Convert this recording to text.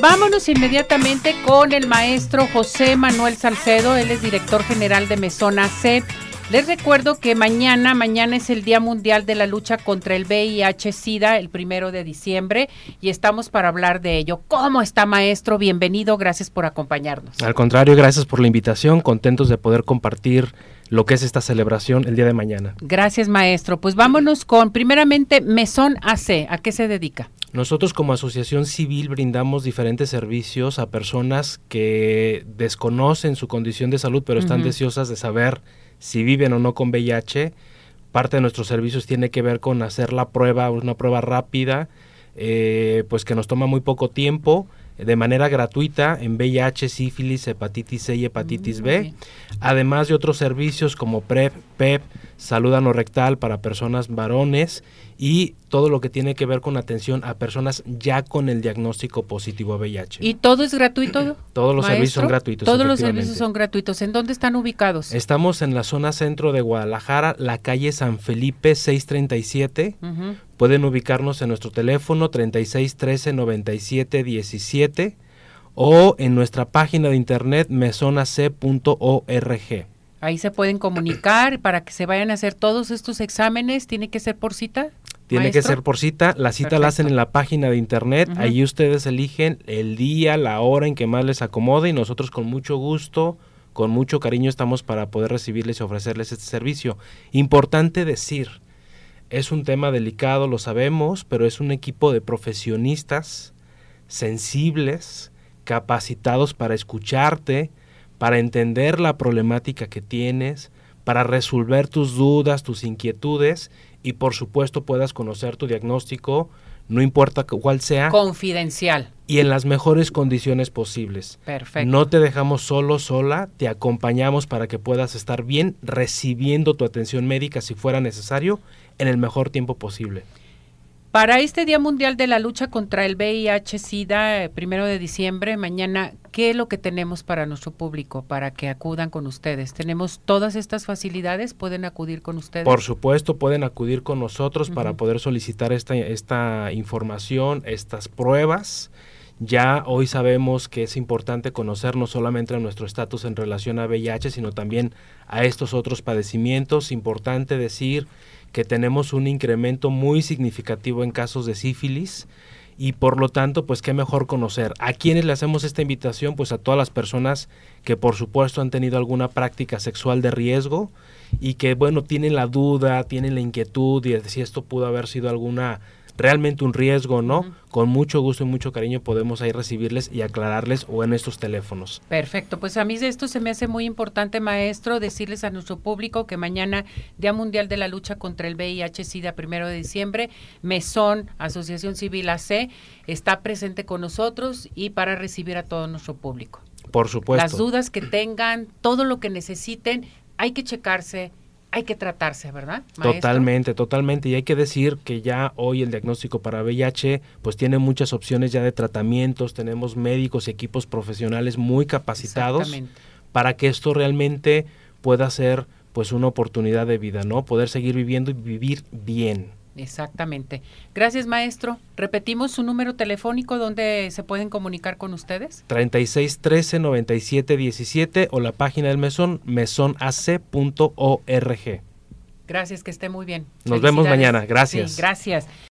Vámonos inmediatamente con el maestro José Manuel Salcedo, él es director general de Mesona C. Les recuerdo que mañana, mañana es el Día Mundial de la Lucha contra el VIH-Sida, el primero de diciembre, y estamos para hablar de ello. ¿Cómo está, maestro? Bienvenido, gracias por acompañarnos. Al contrario, gracias por la invitación, contentos de poder compartir lo que es esta celebración el día de mañana. Gracias, maestro. Pues vámonos con, primeramente, Mesón AC. ¿A qué se dedica? Nosotros como asociación civil brindamos diferentes servicios a personas que desconocen su condición de salud, pero están deseosas de saber si viven o no con VIH. Parte de nuestros servicios tiene que ver con hacer la prueba, una prueba rápida, eh, pues que nos toma muy poco tiempo de manera gratuita en VIH, sífilis, hepatitis C y hepatitis B, además de otros servicios como PrEP, PEP, salud anorrectal para personas varones y todo lo que tiene que ver con atención a personas ya con el diagnóstico positivo a VIH. ¿Y todo es gratuito? Todos los servicios son gratuitos. Todos los servicios son gratuitos. ¿En dónde están ubicados? Estamos en la zona centro de Guadalajara, la calle San Felipe 637. Pueden ubicarnos en nuestro teléfono 36 13 97 17 o en nuestra página de internet mesonac.org. Ahí se pueden comunicar para que se vayan a hacer todos estos exámenes. ¿Tiene que ser por cita? Tiene que ser por cita. La cita la hacen en la página de internet. Ahí ustedes eligen el día, la hora en que más les acomode y nosotros con mucho gusto, con mucho cariño estamos para poder recibirles y ofrecerles este servicio. Importante decir, es un tema delicado, lo sabemos, pero es un equipo de profesionistas sensibles, capacitados para escucharte, para entender la problemática que tienes, para resolver tus dudas, tus inquietudes y por supuesto puedas conocer tu diagnóstico, no importa cuál sea. Confidencial. Y en las mejores condiciones posibles. Perfecto. No te dejamos solo, sola, te acompañamos para que puedas estar bien recibiendo tu atención médica si fuera necesario en el mejor tiempo posible. Para este Día Mundial de la Lucha contra el VIH-Sida, eh, primero de diciembre, mañana, ¿qué es lo que tenemos para nuestro público para que acudan con ustedes? ¿Tenemos todas estas facilidades? ¿Pueden acudir con ustedes? Por supuesto, pueden acudir con nosotros para poder solicitar esta, esta información, estas pruebas. Ya hoy sabemos que es importante conocer no solamente nuestro estatus en relación a VIH, sino también a estos otros padecimientos. Importante decir que tenemos un incremento muy significativo en casos de sífilis y por lo tanto, pues qué mejor conocer. ¿A quiénes le hacemos esta invitación? Pues a todas las personas que por supuesto han tenido alguna práctica sexual de riesgo y que bueno, tienen la duda, tienen la inquietud de si esto pudo haber sido alguna realmente un riesgo, ¿no? Con mucho gusto y mucho cariño podemos ahí recibirles y aclararles o en estos teléfonos. Perfecto, pues a mí de esto se me hace muy importante, maestro, decirles a nuestro público que mañana, Día Mundial de la Lucha contra el VIH-Sida, primero de diciembre, Mesón, Asociación Civil AC, está presente con nosotros y para recibir a todo nuestro público. Por supuesto. Las dudas que tengan, todo lo que necesiten, hay que checarse, hay que tratarse, ¿verdad? Totalmente, totalmente. Y hay que decir que ya hoy el diagnóstico para VIH pues tiene muchas opciones ya de tratamientos, tenemos médicos y equipos profesionales muy capacitados para que esto realmente pueda ser pues una oportunidad de vida, ¿no? Poder seguir viviendo y vivir bien. Exactamente. Gracias, maestro. Repetimos su número telefónico donde se pueden comunicar con ustedes. 36 13 97 17 o la página del mesón mesonac.org. Gracias, que esté muy bien. Nos vemos mañana. Gracias. gracias.